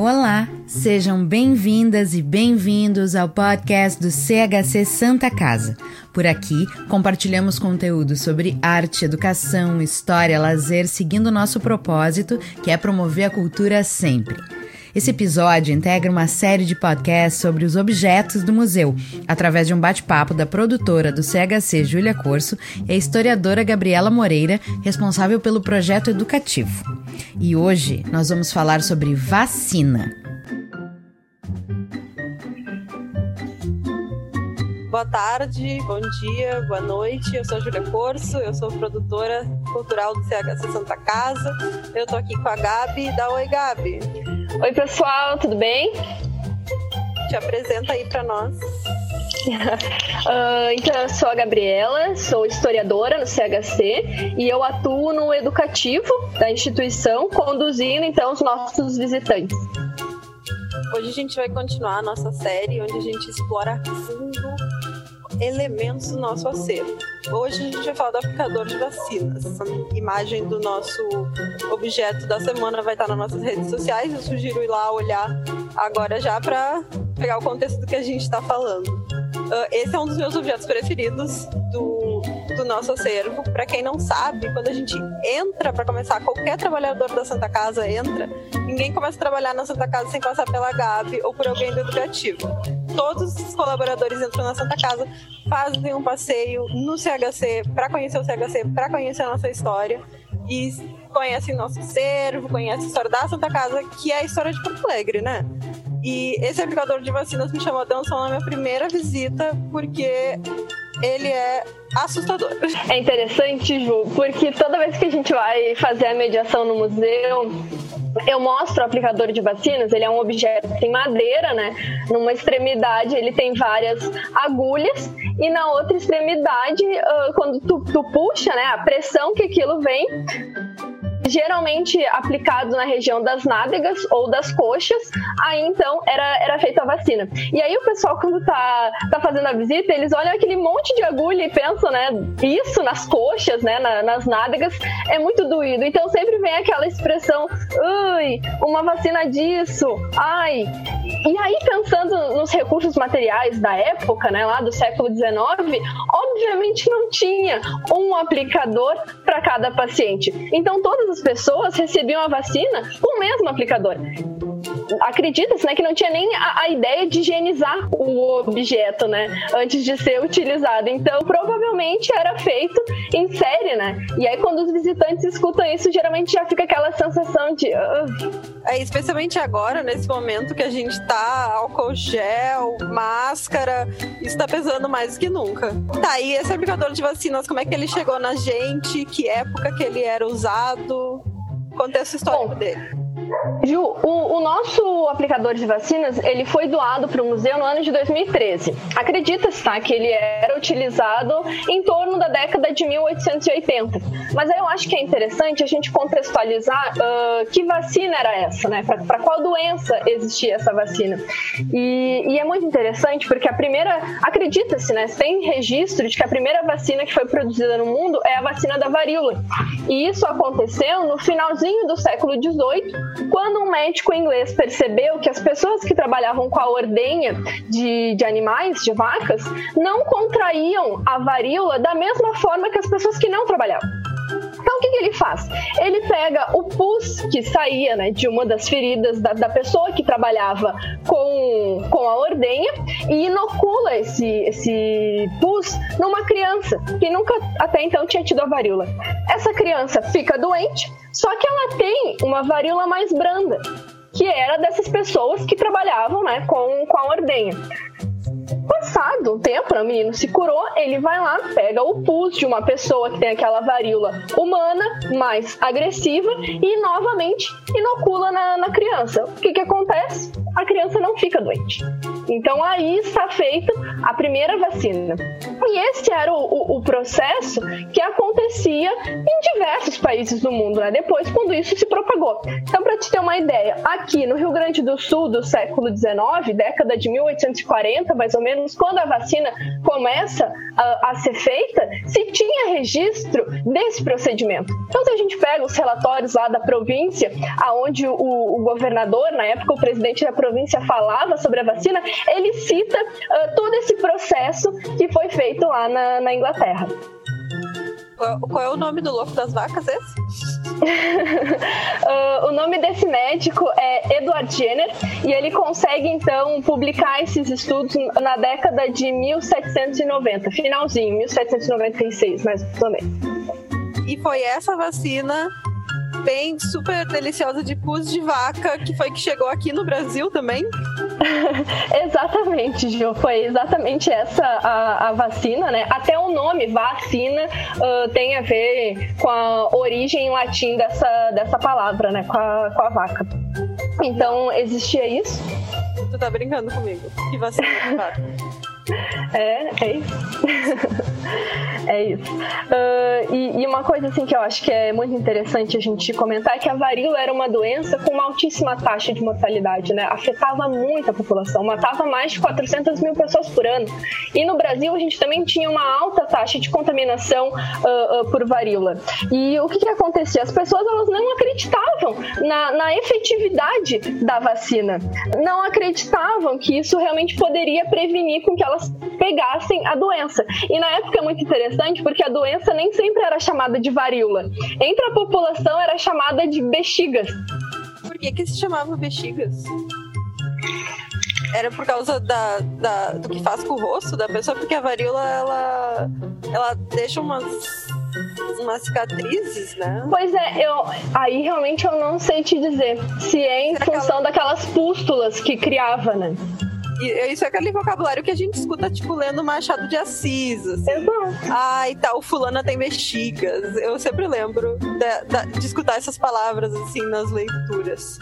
Olá, sejam bem-vindas e bem-vindos ao podcast do CHC Santa Casa. Por aqui, compartilhamos conteúdo sobre arte, educação, história, lazer, seguindo nosso propósito, que é promover a cultura sempre. Esse episódio integra uma série de podcasts sobre os objetos do museu, através de um bate-papo da produtora do CHC Júlia Corso e a historiadora Gabriela Moreira, responsável pelo projeto educativo. E hoje nós vamos falar sobre vacina. Boa tarde, bom dia, boa noite. Eu sou a Júlia Corso, eu sou produtora cultural do CHC Santa Casa. Eu tô aqui com a Gabi. Dá oi, Gabi. Oi, pessoal, tudo bem? Te apresenta aí para nós. uh, então, eu sou a Gabriela, sou historiadora no CHC e eu atuo no educativo da instituição, conduzindo então os nossos visitantes. Hoje a gente vai continuar a nossa série onde a gente explora elementos do nosso acervo. Hoje a gente vai falar do aplicador de vacinas. Essa imagem do nosso objeto da semana vai estar nas nossas redes sociais. Eu sugiro ir lá olhar agora já para pegar o contexto do que a gente está falando. Uh, esse é um dos meus objetos preferidos do, do nosso acervo. Para quem não sabe, quando a gente entra para começar, qualquer trabalhador da Santa Casa entra, ninguém começa a trabalhar na Santa Casa sem passar pela Gabi ou por alguém do educativo. Todos os colaboradores entram na Santa Casa, fazem um passeio no CHC para conhecer o CHC, para conhecer a nossa história e conhecem nosso acervo, conhecem a história da Santa Casa, que é a história de Porto Alegre, né? E esse aplicador de vacinas me chamou a atenção na minha primeira visita, porque ele é assustador. É interessante, Ju, porque toda vez que a gente vai fazer a mediação no museu, eu mostro o aplicador de vacinas, ele é um objeto em madeira, né? Numa extremidade ele tem várias agulhas e na outra extremidade, quando tu, tu puxa, né, a pressão que aquilo vem geralmente aplicado na região das nádegas ou das coxas, aí então era, era feita a vacina. E aí o pessoal, quando tá, tá fazendo a visita, eles olham aquele monte de agulha e pensam, né, isso nas coxas, né, na, nas nádegas, é muito doído. Então sempre vem aquela expressão, ui, uma vacina disso, ai. E aí, pensando nos recursos materiais da época, né, lá do século XIX, obviamente não tinha um aplicador para cada paciente. Então todas as as pessoas recebiam a vacina com o mesmo aplicador. Acredita-se né, que não tinha nem a, a, ideia de higienizar o objeto né, antes de ser utilizado. Então, provavelmente era feito em série, né? E aí, quando os visitantes escutam isso, geralmente já fica aquela sensação de. Uh. É, especialmente agora, nesse momento que a gente tá álcool gel, máscara, isso tá pesando mais do que nunca. Tá, e esse aplicador de vacinas, como é que ele chegou na gente? Que época que ele era usado? Contexto histórico Bom, dele. Ju, o, o, nosso aplicador de vacinas ele foi doado para o museu no ano de 2013. Acredita-se tá, que ele era utilizado em torno da década de 1880. Mas eu acho que é interessante a gente contextualizar uh, que vacina era essa, né? Para qual doença existia essa vacina. E, e é muito interessante porque a primeira, acredita-se, né? Tem registro de que a primeira vacina que foi produzida no mundo é a vacina da varíola. E isso aconteceu no finalzinho do século XVIII quando um médico inglês percebeu que as pessoas que trabalhavam com a ordenha de, de animais, de vacas, não contraíam a varíola da mesma forma que as pessoas que não trabalhavam. Então o que, que, ele faz? Ele pega o pus que saía né, de uma das feridas da, da, pessoa que trabalhava com, com a ordenha e inocula esse, esse pus numa criança que nunca até então tinha tido a varíola. Essa criança fica doente, só que ela tem uma varíola mais branda, que era dessas pessoas que trabalhavam né, com, com a ordenha. Passado um tempo, né, o menino se curou, ele vai lá, pega o pus de uma pessoa que tem aquela varíola humana, mais agressiva, e novamente inocula na, na criança. O que, que acontece? A criança não fica doente. Então aí está feita a primeira vacina. E esse era o, o, o processo que acontecia em diversos países do mundo, né? Depois, quando isso se propagou. Então, para te ter uma ideia, aqui no Rio Grande do Sul do século XIX, década de 1840, mais ou menos, quando a vacina começa a, a ser feita, se tinha registro desse procedimento. Então, se a gente pega os relatórios lá da província, aonde o, o governador, na época o presidente da província, falava sobre a vacina, ele cita uh, todo esse processo que foi feito lá na, na Inglaterra. Qual, qual, é o nome do louco das vacas esse? uh, o nome desse médico é Edward Jenner e ele consegue então publicar esses estudos na década de 1790, finalzinho, 1796 mais ou menos. E foi essa vacina bem super deliciosa de pus de vaca que foi que chegou aqui no Brasil também? exatamente, Gil. Foi exatamente essa a, a, vacina, né? Até o nome vacina uh, tem a ver com a origem em latim dessa, dessa palavra, né? Com a, com a vaca. Então, existia isso. Tu tá brincando comigo? Que vacina de vaca? É, é isso. é isso. Uh, e, e, uma coisa assim que eu acho que é muito interessante a gente comentar é que a varíola era uma doença com uma altíssima taxa de mortalidade, né? Afetava muito a população, matava mais de 400 mil pessoas por ano. E no Brasil a gente também tinha uma alta taxa de contaminação uh, uh, por varíola. E o que, que acontecia? As pessoas elas não acreditavam na, na efetividade da vacina, não acreditavam que isso realmente poderia prevenir com que elas pessoas pegassem a doença. E na época é muito interessante porque a doença nem sempre era chamada de varíola. Entre a população era chamada de bexigas. Por que, que se chamava bexigas? Era por causa da, da, do que faz com o rosto da pessoa, porque a varíola ela, ela deixa umas umas cicatrizes, né? Pois é, eu aí realmente eu não sei te dizer se é em Será função ela... daquelas pústulas que criava, né? Isso é aquele vocabulário que a gente escuta, tipo, lendo Machado de Assis. Assim. Exato. Ai, tal, fulana tem bexigas. Eu sempre lembro de, de escutar essas palavras, assim, nas leituras.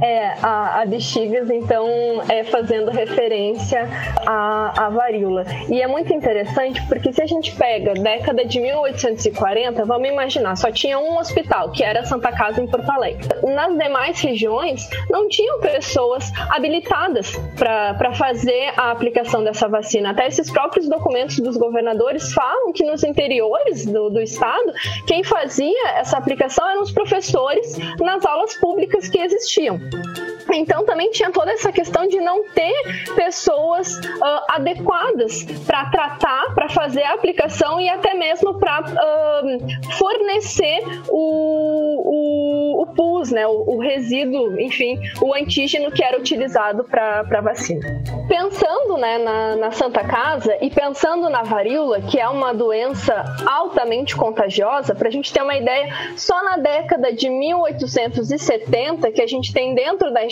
É, a, a bexigas, então, é fazendo referência à, à varíola. E é muito interessante porque se a gente pega década de 1840, vamos imaginar, só tinha um hospital, que era Santa Casa em Porto Alegre. Nas demais regiões, não tinham pessoas habilitadas para fazer a aplicação dessa vacina. Até esses próprios documentos dos governadores falam que nos interiores do, do estado, quem fazia essa aplicação eram os professores nas aulas públicas que existiam. thank you Então também tinha toda essa questão de não ter pessoas uh, adequadas para tratar, para fazer a aplicação e até mesmo para uh, fornecer o, o, o pus, né, o, o, resíduo, enfim, o antígeno que era utilizado para a vacina. Pensando né, na, na Santa Casa e pensando na varíola, que é uma doença altamente contagiosa, para a gente ter uma ideia, só na década de 1870 que a gente tem dentro da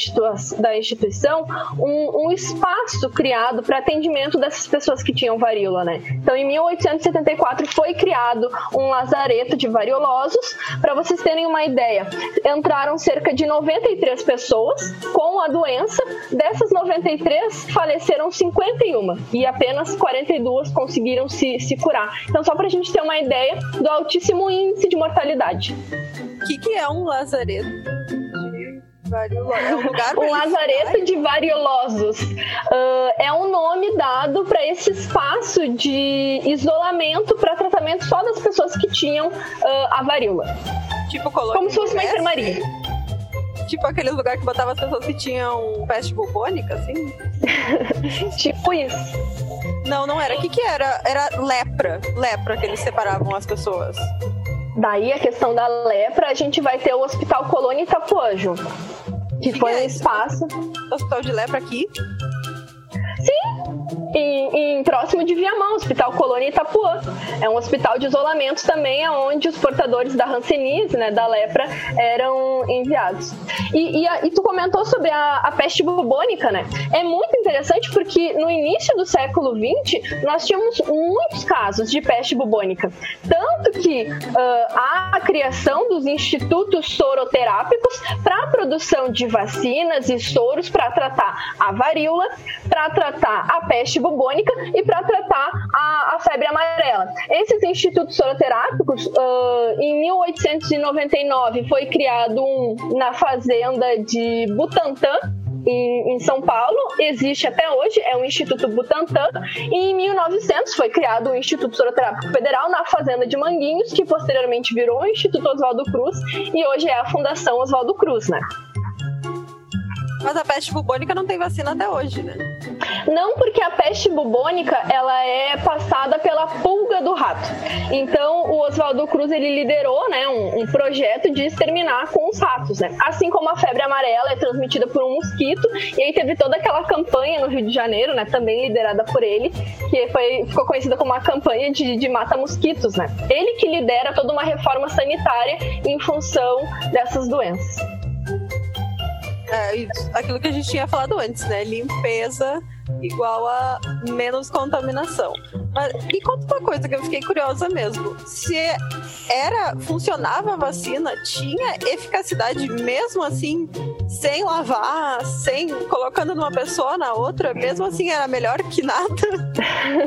da instituição um, um espaço criado para atendimento dessas pessoas que tinham varíola, né? Então, em 1874 foi criado um lazareto de variolosos. Para vocês terem uma ideia, entraram cerca de 93 pessoas com a doença. Dessas 93, faleceram 51 e apenas 42 conseguiram se, se curar. Então, só para a gente ter uma ideia do altíssimo índice de mortalidade. O que, que é um lazareto? É um lugar o lazareto de variolosos uh, é um nome dado para esse espaço de isolamento para tratamento só das pessoas que tinham uh, a varíola. Tipo colônia Como se fosse uma enfermaria. Tipo aquele lugar que botava as pessoas que tinham peste bubônica, assim? tipo isso. Não, não era. O que, que era? Era lepra. Lepra que eles separavam as pessoas. Daí a questão da lepra, a gente vai ter o Hospital Colônia Itapuã, Ju, que foi um espaço. Hospital de lepra aqui? Sim, em, em, próximo de Viamão, Hospital Colônia Itapuã. É um hospital de isolamento também, onde os portadores da Hanseníase, né, da lepra, eram enviados. E, e, a, e tu comentou sobre a, a, peste bubônica, né? É muito interessante porque no início do século XX nós tínhamos muitos casos de peste bubônica. Tanto que uh, a criação dos institutos soroterápicos para a produção de vacinas e soros para tratar a varíola, para tratar a peste bubônica e para tratar a, a, febre amarela. Esses institutos soroterápicos, uh, em 1899, foi criado um na fazenda de Butantã, em, São Paulo, existe até hoje, é o Instituto Butantan, e em 1900 foi criado o Instituto Soroterápico Federal na Fazenda de Manguinhos, que posteriormente virou o Instituto Oswaldo Cruz, e hoje é a Fundação Oswaldo Cruz, né? Mas a peste bubônica não tem vacina até hoje, né? Não porque a peste bubônica ela é passada pela pulga do rato. Então o Oswaldo Cruz ele liderou, né, um, um, projeto de exterminar com os ratos, né? Assim como a febre amarela é transmitida por um mosquito e aí teve toda aquela campanha no Rio de Janeiro, né, também liderada por ele, que foi ficou conhecida como a campanha de, de mata mosquitos, né? Ele que lidera toda uma reforma sanitária em função dessas doenças. É, aquilo que a gente tinha falado antes, né? Limpeza igual a menos contaminação. Mas me conta uma coisa que eu fiquei curiosa mesmo. Se era funcionava a vacina, tinha eficacidade mesmo assim, sem lavar, sem colocando numa pessoa na outra, mesmo assim era melhor que nada?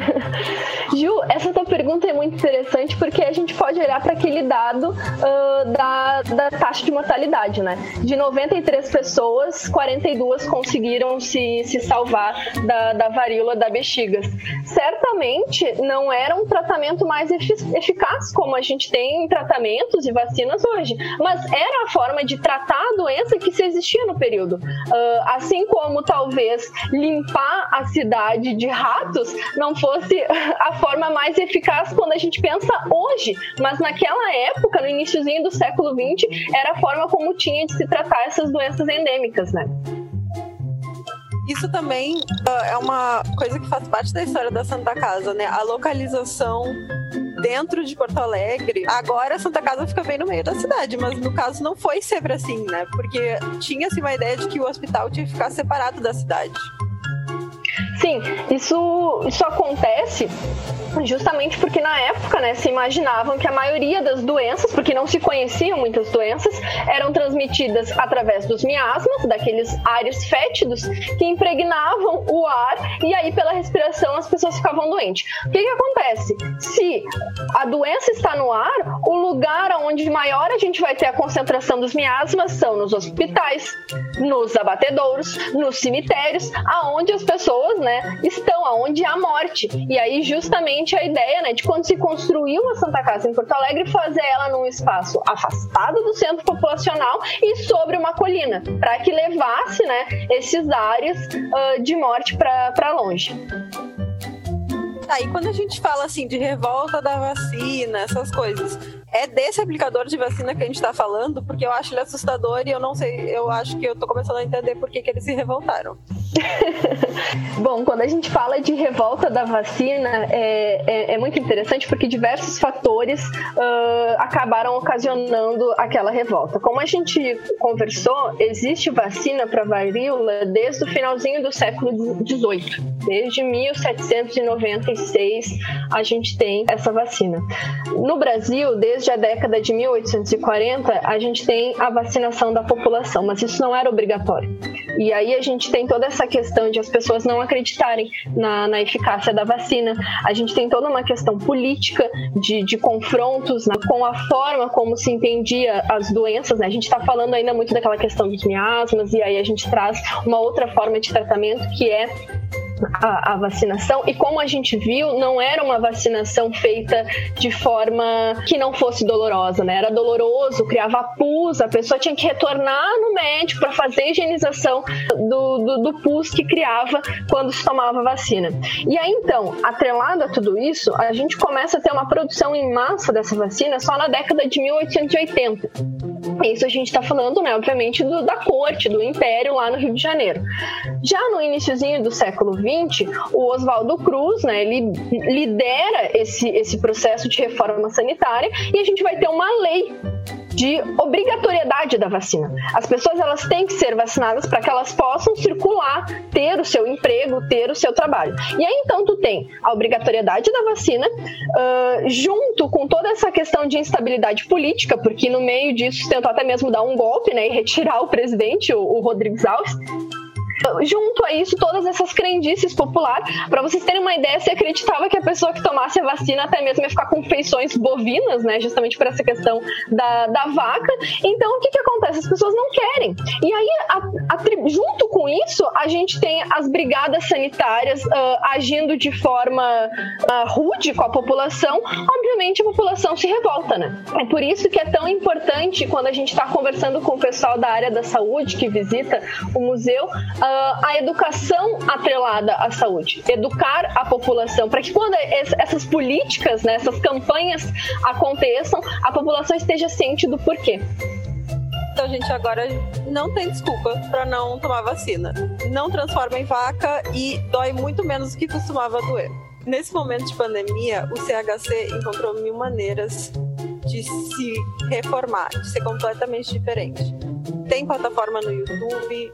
Ju, essa tua pergunta é muito interessante porque a gente pode olhar para aquele dado uh, da, da taxa de mortalidade, né? De 93 pessoas, 42 conseguiram se, se salvar da, da varíola da bexiga. Certamente não era um tratamento mais eficaz como a gente tem em tratamentos e vacinas hoje, mas era a forma de tratar a doença que se existia no período. Uh, assim como talvez limpar a cidade de ratos não fosse a forma mais eficaz quando a gente pensa hoje, mas naquela época, no iníciozinho do século XX, era a forma como tinha de se tratar essas doenças endêmicas, né? Isso também uh, é uma coisa que faz parte da história da Santa Casa, né? A localização dentro de Porto Alegre. Agora a Santa Casa fica bem no meio da cidade, mas no caso não foi sempre assim, né? Porque tinha-se uma ideia de que o hospital tinha que ficar separado da cidade. Sim, isso, isso acontece justamente porque na época, né, se imaginavam que a maioria das doenças, porque não se conheciam muitas doenças, eram transmitidas através dos miasmas, daqueles ares fétidos que impregnavam o ar e aí pela respiração as pessoas ficavam doentes. O que, que acontece? Se a doença está no ar, o lugar onde maior a gente vai ter a concentração dos miasmas são nos hospitais, nos abatedouros, nos cemitérios, aonde as pessoas, né, estão, aonde há morte. E aí justamente a ideia, né, de quando se construiu uma Santa Casa em Porto Alegre, fazer ela num espaço afastado do centro populacional e sobre uma colina, para que levasse, né, esses áreas uh, de morte para longe. Aí quando a gente fala assim de revolta da vacina, essas coisas, é desse aplicador de vacina que a gente está falando, porque eu acho ele assustador e eu não sei, eu acho que eu estou começando a entender por que, que eles se revoltaram. Bom, quando a gente fala de revolta da vacina, é, é, é muito interessante porque diversos fatores uh, acabaram ocasionando aquela revolta. Como a gente conversou, existe vacina para varíola desde o finalzinho do século XVIII. Desde 1796 a gente tem essa vacina. No Brasil, desde a década de 1840, a gente tem a vacinação da população, mas isso não era obrigatório. E aí a gente tem toda essa questão de as pessoas não acreditarem na, na eficácia da vacina. A gente tem toda uma questão política de, de confrontos né, com a forma como se entendia as doenças. Né? A gente está falando ainda muito daquela questão dos miasmas, e aí a gente traz uma outra forma de tratamento que é a, a, vacinação e como a gente viu, não era uma vacinação feita de forma que não fosse dolorosa, né? Era doloroso, criava pus, a pessoa tinha que retornar no médico para fazer a higienização do, do, do, pus que criava quando se tomava vacina. E aí então, atrelado a tudo isso, a gente começa a ter uma produção em massa dessa vacina só na década de 1880. Isso a gente está falando, né, obviamente, do, da corte, do império lá no Rio de Janeiro. Já no iníciozinho do século XX, o Oswaldo Cruz, né, ele lidera esse, esse processo de reforma sanitária e a gente vai ter uma lei de obrigatoriedade da vacina. As pessoas elas têm que ser vacinadas para que elas possam circular, ter o seu emprego, ter o seu trabalho. E aí então tu tem a obrigatoriedade da vacina uh, junto com toda essa questão de instabilidade política, porque no meio disso tentou até mesmo dar um golpe, né, e retirar o presidente, o, o Rodrigues Alves junto a isso, todas essas crendices populares. Para vocês terem uma ideia, se acreditava que a pessoa que tomasse a vacina até mesmo ia ficar com feições bovinas, né? Justamente por essa questão da, da vaca. Então, o que, que acontece? As pessoas não querem. E aí, a, a, junto com isso, a gente tem as brigadas sanitárias uh, agindo de forma uh, rude com a população. Obviamente, a população se revolta, né? É por isso que é tão importante quando a gente está conversando com o pessoal da área da saúde que visita o museu. Uh, a educação atrelada à saúde, educar a população, para que quando essas políticas, né, essas campanhas aconteçam, a população esteja ciente do porquê. Então, gente, agora não tem desculpa para não tomar vacina. Não transforma em vaca e dói muito menos do que costumava doer. Nesse momento de pandemia, o CHC encontrou mil maneiras de se reformar, de ser completamente diferente. Tem plataforma no YouTube,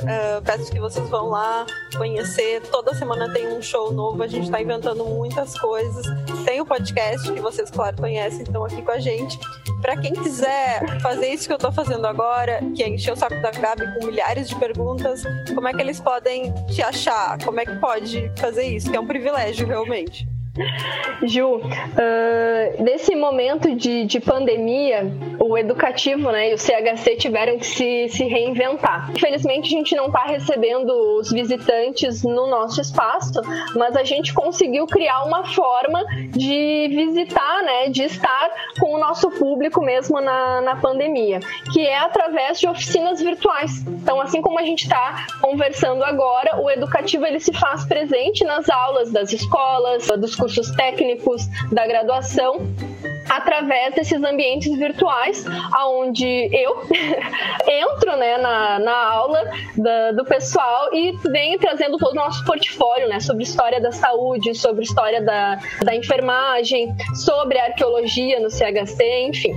Uh, peço que vocês vão lá conhecer. Toda semana tem um show novo, a gente está inventando muitas coisas. Tem o podcast que vocês, claro, conhecem, estão aqui com a gente. Para quem quiser fazer isso que eu estou fazendo agora, que é encher o saco da Gabi com milhares de perguntas, como é que eles podem te achar? Como é que pode fazer isso? Que é um privilégio, realmente. Ju, uh, nesse momento de, de pandemia, o educativo né, e o CHC tiveram que se, se reinventar. Infelizmente, a gente não está recebendo os visitantes no nosso espaço, mas a gente conseguiu criar uma forma de visitar, né, de estar com o nosso público mesmo na, na pandemia, que é através de oficinas virtuais. Então, assim como a gente está conversando agora, o educativo ele se faz presente nas aulas das escolas, dos cursos técnicos da graduação através desses ambientes virtuais, aonde eu entro né, na, na aula da, do pessoal e venho trazendo todo o nosso portfólio né, sobre história da saúde, sobre história da, da enfermagem, sobre arqueologia no CHC, enfim.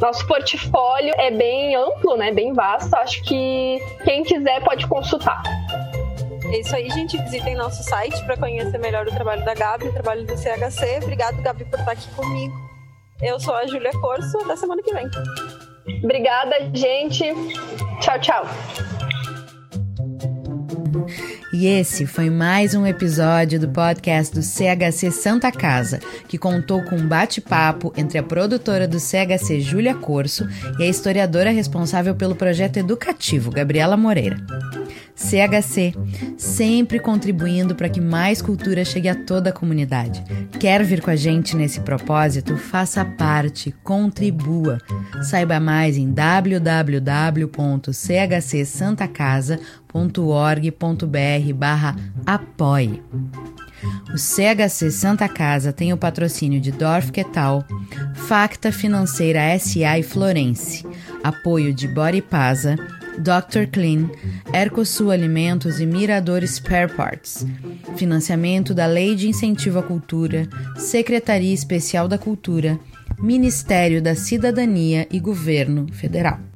Nosso portfólio é bem amplo, né, bem vasto. Acho que quem quiser pode consultar. É isso aí, gente. Visitem nosso site para conhecer melhor o trabalho da Gabi, o trabalho do CHC. Obrigado, Gabi, por estar aqui comigo. Eu sou a Júlia Corso, até semana que vem. Obrigada, gente. Tchau, tchau. E esse foi mais um episódio do podcast do CHC Santa Casa, que contou com um bate-papo entre a produtora do CHC Júlia Corso e a historiadora responsável pelo projeto educativo, Gabriela Moreira. CHC, sempre contribuindo para que mais cultura chegue a toda a comunidade. Quer vir com a gente nesse propósito? Faça parte, contribua. Saiba mais em www.chcsantacasa.org.br barra apoie. O CHC Santa Casa tem o patrocínio de Dorf Quetal, Facta Financeira SA e Florence, apoio de Body Pasa, Dr. Clean, Ercosul Alimentos e Mirador Spare Parts. Financiamento da Lei de Incentivo à Cultura, Secretaria Especial da Cultura, Ministério da Cidadania e Governo Federal.